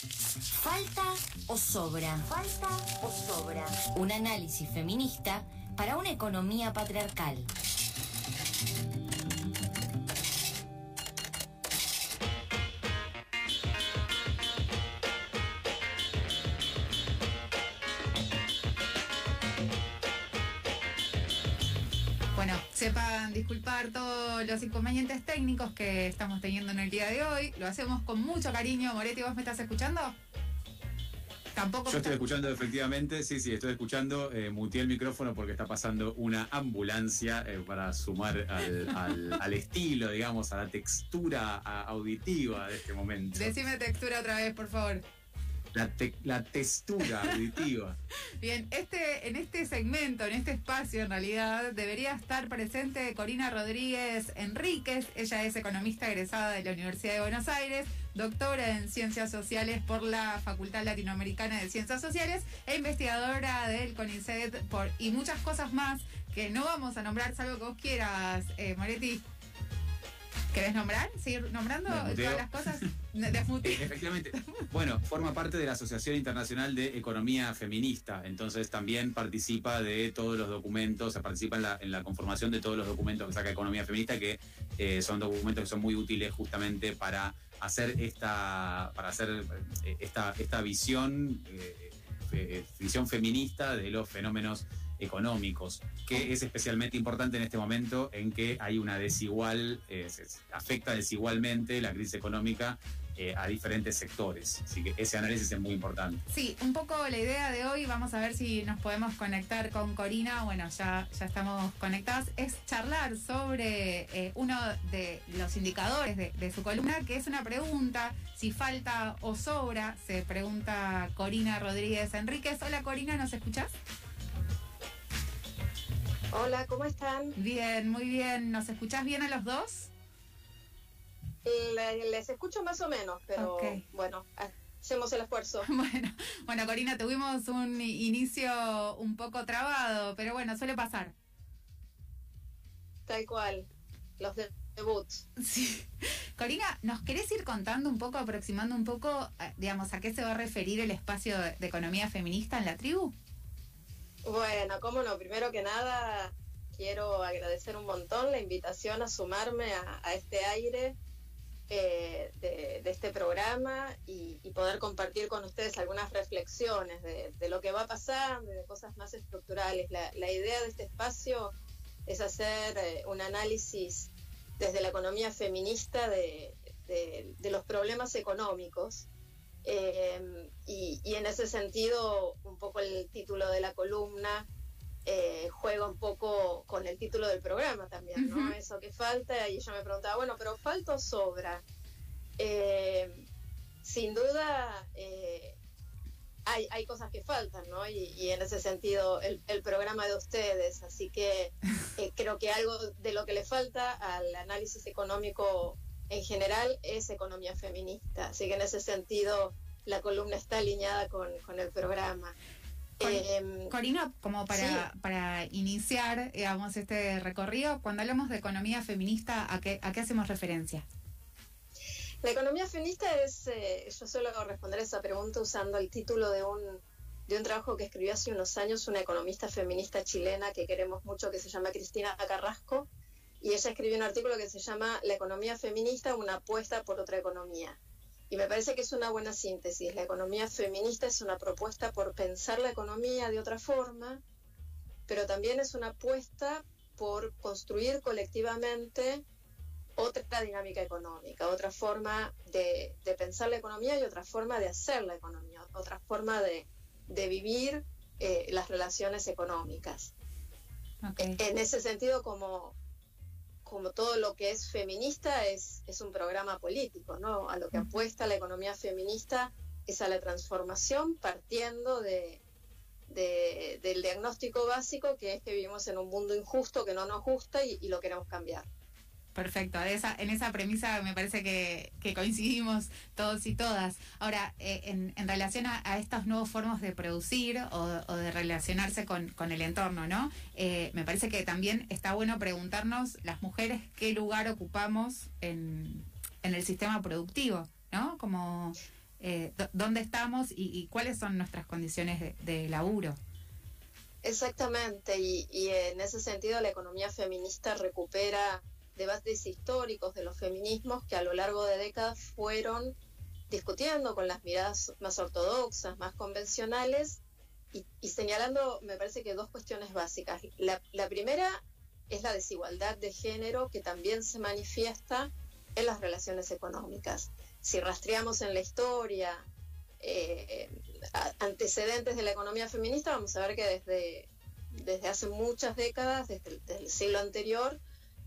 ¿Falta o sobra? ¿Falta o sobra? Un análisis feminista para una economía patriarcal. Todos los inconvenientes técnicos que estamos teniendo en el día de hoy. Lo hacemos con mucho cariño. Moretti, ¿vos me estás escuchando? Tampoco. Yo estoy escuchando efectivamente, sí, sí, estoy escuchando. Eh, muteé el micrófono porque está pasando una ambulancia eh, para sumar al, al- al estilo, digamos, a la textura a- auditiva de este momento. Decime textura otra vez, por favor. La, la textura auditiva. Bien, este, en este segmento, en este espacio, en realidad, debería estar presente Corina Rodríguez Enríquez. Ella es economista egresada de la Universidad de Buenos Aires, doctora en Ciencias Sociales por la Facultad Latinoamericana de Ciencias Sociales e investigadora del CONICET por, y muchas cosas más que no vamos a nombrar, salvo que vos quieras, eh, Moretti. ¿Querés nombrar? ¿Seguir nombrando todas las cosas? Desmuteo. Efectivamente. Bueno, forma parte de la Asociación Internacional de Economía Feminista, entonces también participa de todos los documentos, o sea, participa en la, en la conformación de todos los documentos que saca Economía Feminista, que eh, son documentos que son muy útiles justamente para hacer esta, para hacer eh, esta, esta visión, eh, visión feminista de los fenómenos económicos, que es especialmente importante en este momento en que hay una desigual, eh, afecta desigualmente la crisis económica eh, a diferentes sectores. Así que ese análisis es muy importante. Sí, un poco la idea de hoy, vamos a ver si nos podemos conectar con Corina, bueno, ya, ya estamos conectadas, es charlar sobre eh, uno de los indicadores de, de su columna, que es una pregunta, si falta o sobra, se pregunta Corina Rodríguez Enríquez. Hola Corina, ¿nos escuchás? Hola, ¿cómo están? Bien, muy bien, ¿nos escuchás bien a los dos? Le- Les escucho más o menos, pero bueno, hacemos el esfuerzo. Bueno, bueno, Corina, tuvimos un inicio un poco trabado, pero bueno, suele pasar. Tal cual, los de- debuts. Sí. Corina, ¿nos querés ir contando un poco, aproximando un poco, eh, digamos, a qué se va a referir el espacio de economía feminista en la tribu? Bueno, cómo no, primero que nada quiero agradecer un montón la invitación a sumarme a, este aire eh, de, este programa y, poder compartir con ustedes algunas reflexiones de, lo que va pasando de cosas más estructurales. La, idea de este espacio es hacer eh, un análisis desde la economía feminista de los problemas económicos. Eh, y, y en ese sentido, un poco el título de la columna eh, juega un poco con el título del programa también, ¿no? Eso que falta, y ella me preguntaba, bueno, pero falta o sobra. Eh, sin duda, eh, hay, hay cosas que faltan, ¿no? Y, y en ese sentido, el, el programa de ustedes, así que eh, creo que algo de lo que le falta al análisis económico en general es economía feminista. Así que en ese sentido la columna está alineada con, con el programa. Em, Corina, como para, Sí. para iniciar, digamos, este recorrido, cuando hablamos de economía feminista, ¿a qué, a qué hacemos referencia? La economía feminista es, eh, yo suelo responder esa pregunta usando el título de un, de un trabajo que escribió hace unos años una economista feminista chilena que queremos mucho, que se llama Cristina Carrasco, y ella escribió un artículo que se llama La economía feminista, una apuesta por otra economía. Y me parece que es una buena síntesis. La economía feminista es una propuesta por pensar la economía de otra forma, pero también es una apuesta por construir colectivamente otra dinámica económica, otra forma de, de pensar la economía y otra forma de hacer la economía, otra forma de, de vivir eh, las relaciones económicas. Ok. En ese sentido, como, como todo lo que es feminista es, es un programa político, ¿no? A lo que apuesta la economía feminista es a la transformación partiendo de, de- del diagnóstico básico que es que vivimos en un mundo injusto que no nos gusta y, y lo queremos cambiar. Perfecto, de en esa premisa me parece que, que coincidimos todos y todas. Ahora, eh, en, en relación a, a estas nuevas formas de producir o, de relacionarse con, con el entorno, ¿no? Eh, me parece que también está bueno preguntarnos las mujeres qué lugar ocupamos en, en el sistema productivo, ¿no? Como eh, dónde estamos y, cuáles son nuestras condiciones de, laburo. Exactamente, y, en ese sentido la economía feminista recupera debates históricos de los feminismos que a lo largo de décadas fueron discutiendo con las miradas más ortodoxas, más convencionales y, señalando, me parece que dos cuestiones básicas. La, primera es la desigualdad de género que también se manifiesta en las relaciones económicas. Si rastreamos en la historia eh, antecedentes de la economía feminista, vamos a ver que desde, desde hace muchas décadas, desde el, siglo anterior,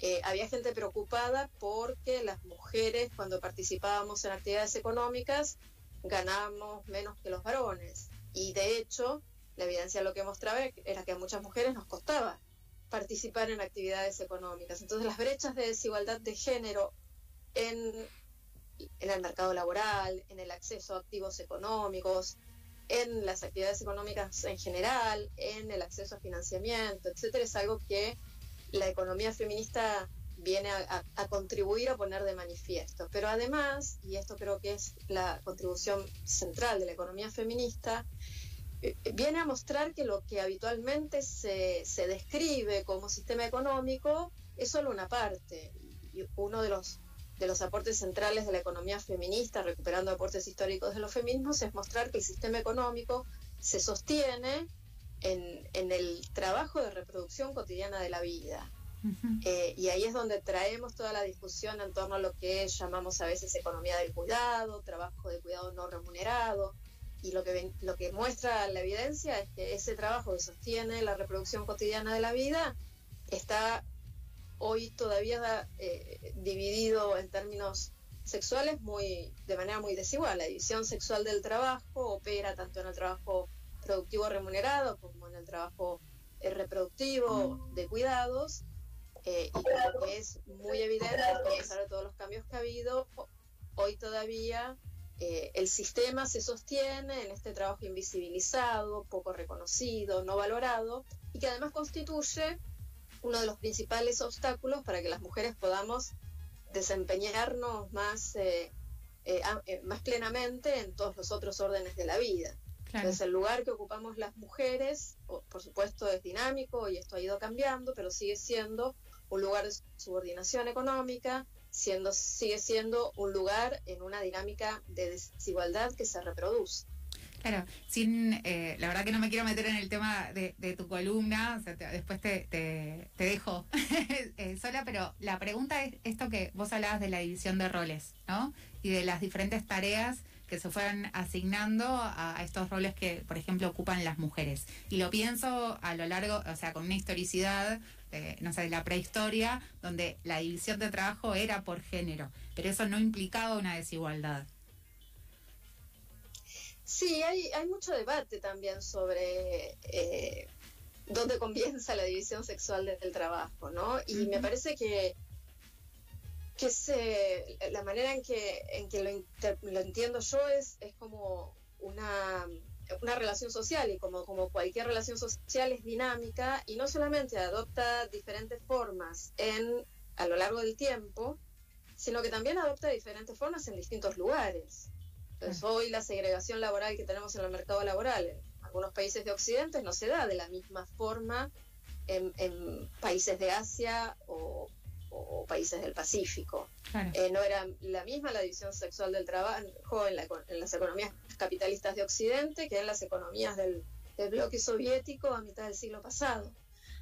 eh, había gente preocupada porque las mujeres, cuando participábamos en actividades económicas, ganábamos menos que los varones. Y de hecho, la evidencia lo que mostraba era que a muchas mujeres nos costaba participar en actividades económicas. Entonces las brechas de desigualdad de género en, en el mercado laboral, en el acceso a activos económicos, en las actividades económicas en general, en el acceso a financiamiento, etcétera, es algo que la economía feminista viene a, contribuir a poner de manifiesto. Pero además, y esto creo que es la contribución central de la economía feminista, eh, viene a mostrar que lo que habitualmente se, se describe como sistema económico es solo una parte. Y uno de los, de los aportes centrales de la economía feminista, recuperando aportes históricos de los feminismos, es mostrar que el sistema económico se sostiene en, en el trabajo de reproducción cotidiana de la vida. Eh, y ahí es donde traemos toda la discusión en torno a lo que llamamos a veces economía del cuidado, trabajo de cuidado no remunerado. Y lo que, lo que muestra la evidencia es que ese trabajo que sostiene la reproducción cotidiana de la vida está hoy todavía eh, dividido en términos sexuales muy de manera muy desigual. La división sexual del trabajo opera tanto en el trabajo productivo remunerado como en el trabajo eh, reproductivo de cuidados eh, y creo que es muy evidente que a pesar de todos los cambios que ha habido, hoy todavía eh, el sistema se sostiene en este trabajo invisibilizado, poco reconocido, no valorado, y que además constituye uno de los principales obstáculos para que las mujeres podamos desempeñarnos más, más plenamente en todos los otros órdenes de la vida. Entonces, el lugar que ocupamos las mujeres, por supuesto, es dinámico y esto ha ido cambiando, pero sigue siendo un lugar de subordinación económica, siendo, sigue siendo un lugar en una dinámica de desigualdad que se reproduce. Claro, sin, eh, la verdad que no me quiero meter en el tema de, tu columna, después te, te, dejo eh, sola, pero la pregunta es esto que vos hablabas de la división de roles, ¿no? Y de las diferentes tareas que se fueron asignando a, estos roles que, por ejemplo, ocupan las mujeres. Y lo pienso a lo largo, o sea, con una historicidad, eh, no sé, de la prehistoria, donde la división de trabajo era por género, pero eso no implicaba una desigualdad. Sí, hay, hay mucho debate también sobre eh, dónde comienza la división sexual del trabajo, ¿no? Y me parece que que se, la manera en que, en que lo, lo entiendo yo es, es como una, una relación social y como, como cualquier relación social es dinámica y no solamente adopta diferentes formas en, a lo largo del tiempo, sino que también adopta diferentes formas en distintos lugares. Entonces hoy la segregación laboral que tenemos en el mercado laboral en algunos países de Occidente no se da de la misma forma en, en países de Asia o o, países del Pacífico. Eh, no era la misma la división sexual del trabajo en, las economías capitalistas de Occidente que en las economías del, bloque soviético a mitad del siglo pasado.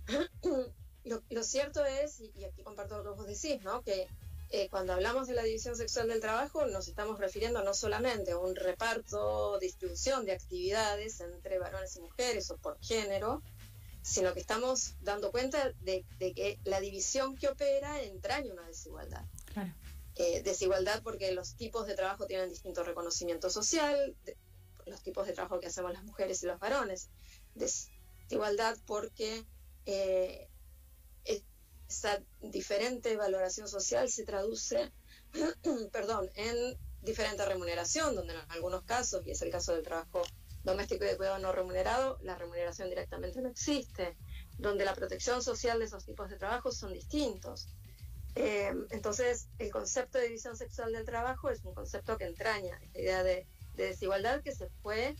lo, cierto es, y, aquí comparto lo que vos decís, ¿no? que eh, cuando hablamos de la división sexual del trabajo nos estamos refiriendo no solamente a un reparto, distribución de actividades entre varones y mujeres o por género, sino que estamos dando cuenta de, que la división que opera entraña una desigualdad. Eh, desigualdad porque los tipos de trabajo tienen distinto reconocimiento social, los tipos de trabajo que hacemos las mujeres y los varones. Desigualdad porque eh, esa diferente valoración social se traduce, perdón, en diferente remuneración, donde en algunos casos, y es el caso del trabajo doméstico de cuidado no remunerado, la remuneración directamente no existe, donde la protección social de esos tipos de trabajos son distintos. Eh, entonces, el concepto de división sexual del trabajo es un concepto que entraña esta idea de, desigualdad que se fue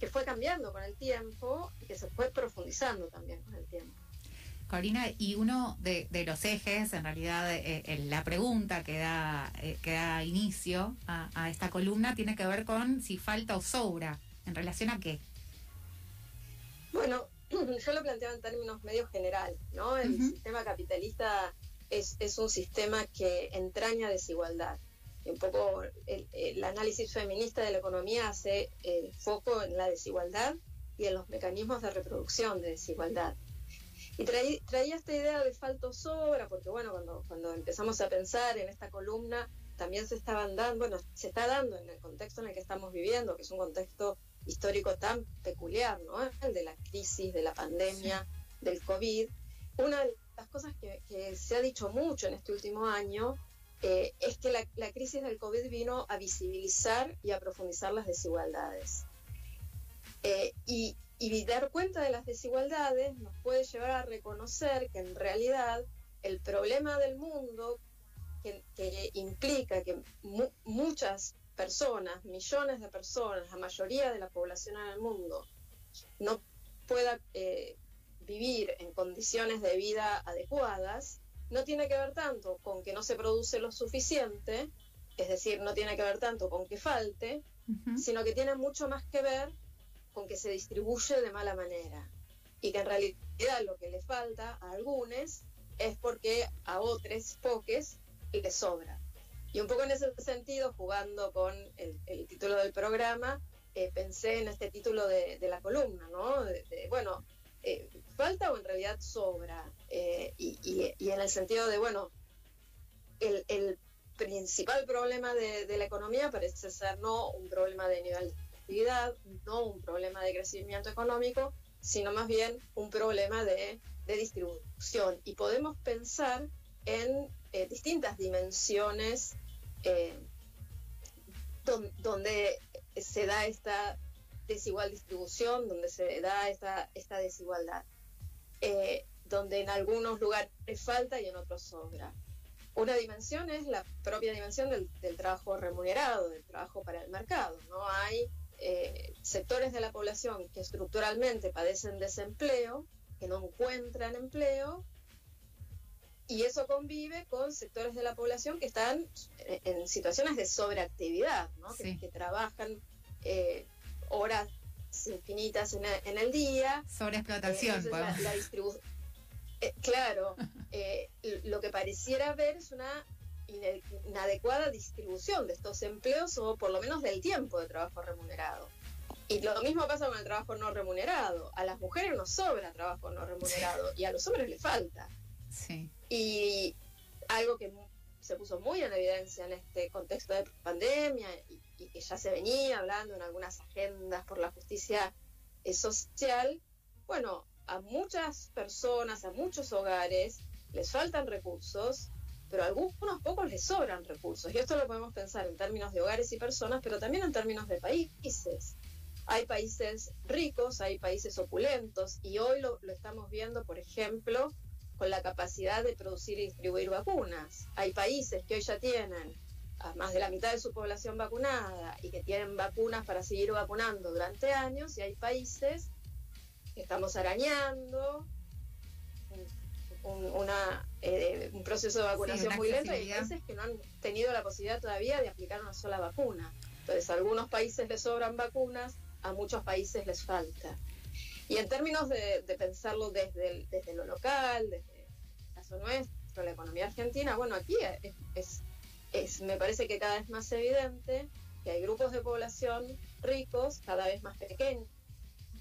que fue cambiando con el tiempo y que se fue profundizando también con el tiempo. Corina, y uno de, los ejes, en realidad, eh, la pregunta que da, eh, que da inicio a, esta columna tiene que ver con si falta o sobra. ¿En relación a qué? Bueno, yo lo planteo en términos medio general, ¿no? El sistema capitalista es, es un sistema que entraña desigualdad un poco el, análisis feminista de la economía hace eh, foco en la desigualdad y en los mecanismos de reproducción de desigualdad. Y traía esta idea de falto sobra, porque bueno, cuando, cuando empezamos a pensar en esta columna, también se estaban dando, bueno, se está dando en el contexto en el que estamos viviendo, que es un contexto histórico tan peculiar, ¿no? El de la crisis, de la pandemia, del COVID. Una de las cosas que, que se ha dicho mucho en este último año eh, es que la, crisis del COVID vino a visibilizar y a profundizar las desigualdades. Eh, y, dar cuenta de las desigualdades nos puede llevar a reconocer que en realidad el problema del mundo que, implica que muchas personas, millones de personas, la mayoría de la población en el mundo, no pueda eh, vivir en condiciones de vida adecuadas, no tiene que ver tanto con que no se produce lo suficiente, es decir, no tiene que ver tanto con que falte, sino que tiene mucho más que ver con que se distribuye de mala manera y que en realidad lo que le falta a algunos es porque a otros poques les sobra. Y un poco en ese sentido, jugando con el, título del programa, eh, pensé en este título de, la columna, ¿no? bueno, eh, falta o en realidad sobra. Eh, y, en el sentido de, bueno, el, principal problema de, la economía parece ser no un problema de nivel de actividad, no un problema de crecimiento económico, sino más bien un problema de, distribución. Y podemos pensar en distintas dimensiones donde se da esta desigual distribución, donde se da esta, esta desigualdad, eh, donde en algunos lugares falta y en otros sobra. Una dimensión es la propia dimensión del, trabajo remunerado, del trabajo para el mercado. No hay eh, sectores de la población que estructuralmente padecen desempleo, que no encuentran empleo, y eso convive con sectores de la población que están en, situaciones de sobreactividad, ¿no? que, trabajan eh, horas infinitas en, el día. Sobre explotación. Eh, claro, eh, lo que pareciera ver es una inadecuada distribución de estos empleos o por lo menos del tiempo de trabajo remunerado. Y lo mismo pasa con el trabajo no remunerado. A las mujeres nos sobra trabajo no remunerado y a los hombres les falta. Sí. Y algo que se puso muy en evidencia en este contexto de pandemia y, que ya se venía hablando en algunas agendas por la justicia eh, social, bueno, a muchas personas, a muchos hogares les faltan recursos, pero a algunos pocos les sobran recursos. Y esto lo podemos pensar en términos de hogares y personas, pero también en términos de países. Hay países ricos, hay países opulentos, y hoy lo, lo estamos viendo, por ejemplo, con la capacidad de producir y distribuir vacunas. Hay países que hoy ya tienen a más de la mitad de su población vacunada y que tienen vacunas para seguir vacunando durante años y hay países que estamos arañando un, una, eh, un proceso de vacunación muy lento y hay países que no han tenido la posibilidad todavía de aplicar una sola vacuna. Entonces, a algunos países les sobran vacunas, a muchos países les falta. Y en términos de, pensarlo desde, desde lo local, desde caso nuestro, la economía argentina, bueno, aquí es, es, me parece que cada vez más evidente que hay grupos de población ricos, cada vez más pequeños,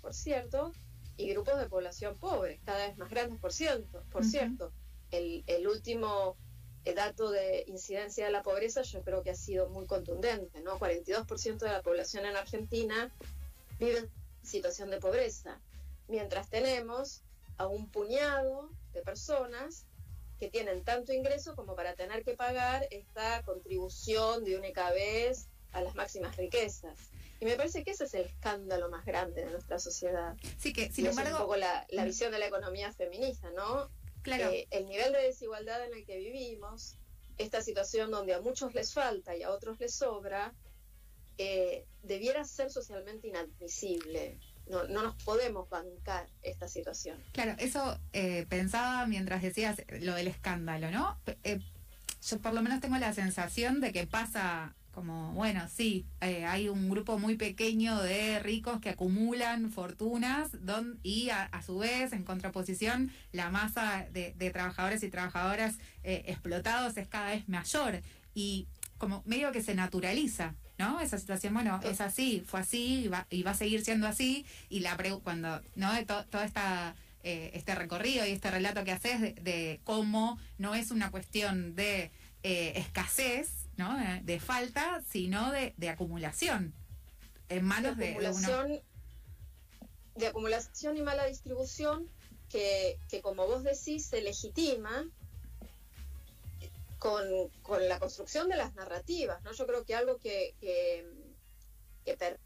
por cierto, y grupos de población pobres, cada vez más grandes, por cierto. Por cierto. El, el último dato de incidencia de la pobreza yo creo que ha sido muy contundente, ¿no? 42% de la población en Argentina vive en situación de pobreza mientras tenemos a un puñado de personas que tienen tanto ingreso como para tener que pagar esta contribución de única vez a las máximas riquezas. Y me parece que ese es el escándalo más grande de nuestra sociedad. Sí, que sin es un poco la, visión de la economía feminista, ¿no? Claro. Eh, el nivel de desigualdad en el que vivimos, esta situación donde a muchos les falta y a otros les sobra, eh, debiera ser socialmente inadmisible. No, no, nos podemos bancar esta situación. Claro, eso eh, pensaba mientras decías lo del escándalo, ¿no? Eh, yo por lo menos tengo la sensación de que pasa como, bueno, sí, eh, hay un grupo muy pequeño de ricos que acumulan fortunas don, y a, su vez, en contraposición, la masa de, trabajadores y trabajadoras eh, explotados es cada vez mayor y como medio que se naturaliza. ¿No? Esa situación, bueno, es así, fue así y va, y va a seguir siendo así. Y la cuando, ¿no? De toda esta eh, este recorrido y este relato que haces de, cómo no es una cuestión de escasez, ¿no? De, falta, sino de, acumulación en manos de, acumulación, de, acumulación y mala distribución que, como vos decís, se legitima con, la construcción de las narrativas, ¿no? Yo creo que algo que, que,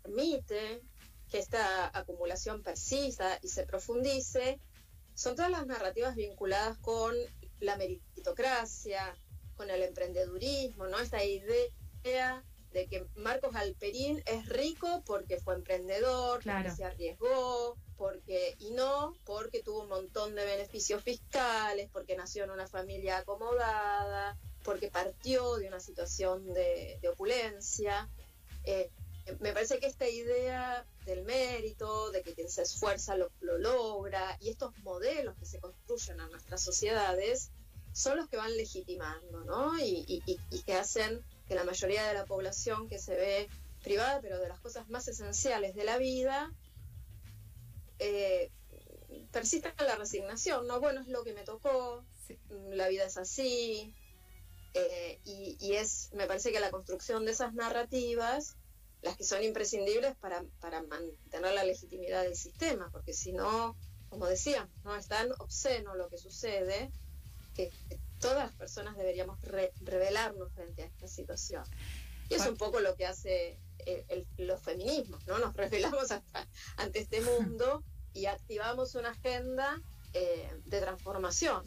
permite que esta acumulación persista y se profundice son todas las narrativas vinculadas con la meritocracia, con el emprendedurismo, ¿no? Esta idea de que Marcos Alperín es rico porque fue emprendedor, porque se arriesgó, porque y no porque tuvo un montón de beneficios fiscales, porque nació en una familia acomodada, porque partió de una situación de, opulencia. Eh, me parece que esta idea del mérito, de que quien se esfuerza lo, lo logra, y estos modelos que se construyen en nuestras sociedades, son los que van legitimando, ¿no? Y, que hacen que la mayoría de la población que se ve privada, pero de las cosas más esenciales de la vida, eh, persista en la resignación, ¿no? Bueno, es lo que me tocó, la vida es así, eh, y, es, me parece que la construcción de esas narrativas, las que son imprescindibles para, para mantener la legitimidad del sistema, porque si no, como decía, no es tan obsceno lo que sucede, que todas las personas deberíamos revelarnos frente a esta situación. Y es un poco lo que hace los feminismos, ¿no? Nos revelamos ante este mundo y activamos una agenda eh, de transformación.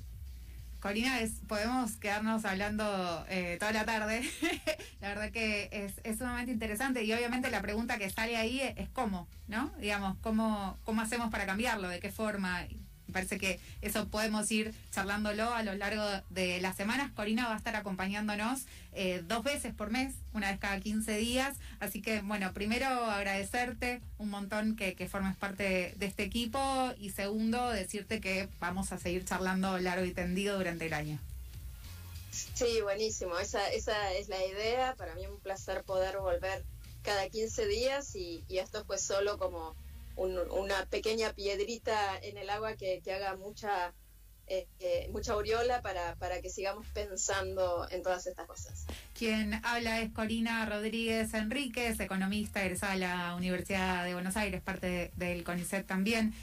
Corina, podemos quedarnos hablando eh, toda la tarde. la verdad que es, es, sumamente interesante y obviamente la pregunta que sale ahí es, es, cómo, ¿no? Digamos, cómo, cómo hacemos para cambiarlo, de qué forma me parece que eso podemos ir charlándolo a lo largo de las semanas. Corina va a estar acompañándonos eh, dos veces por mes, una vez cada 15 días. Así que, bueno, primero agradecerte un montón que, formes parte de este equipo y segundo, decirte que vamos a seguir charlando largo y tendido durante el año. Sí, buenísimo. Esa, esa es la idea. Para mí es un placer poder volver cada 15 días y esto fue solo como una pequeña piedrita en el agua que, haga mucha, eh, eh, mucha aureola para, para que sigamos pensando en todas estas cosas. Quien habla es Corina Rodríguez Enríquez, economista egresada de la Universidad de Buenos Aires, parte del CONICET también.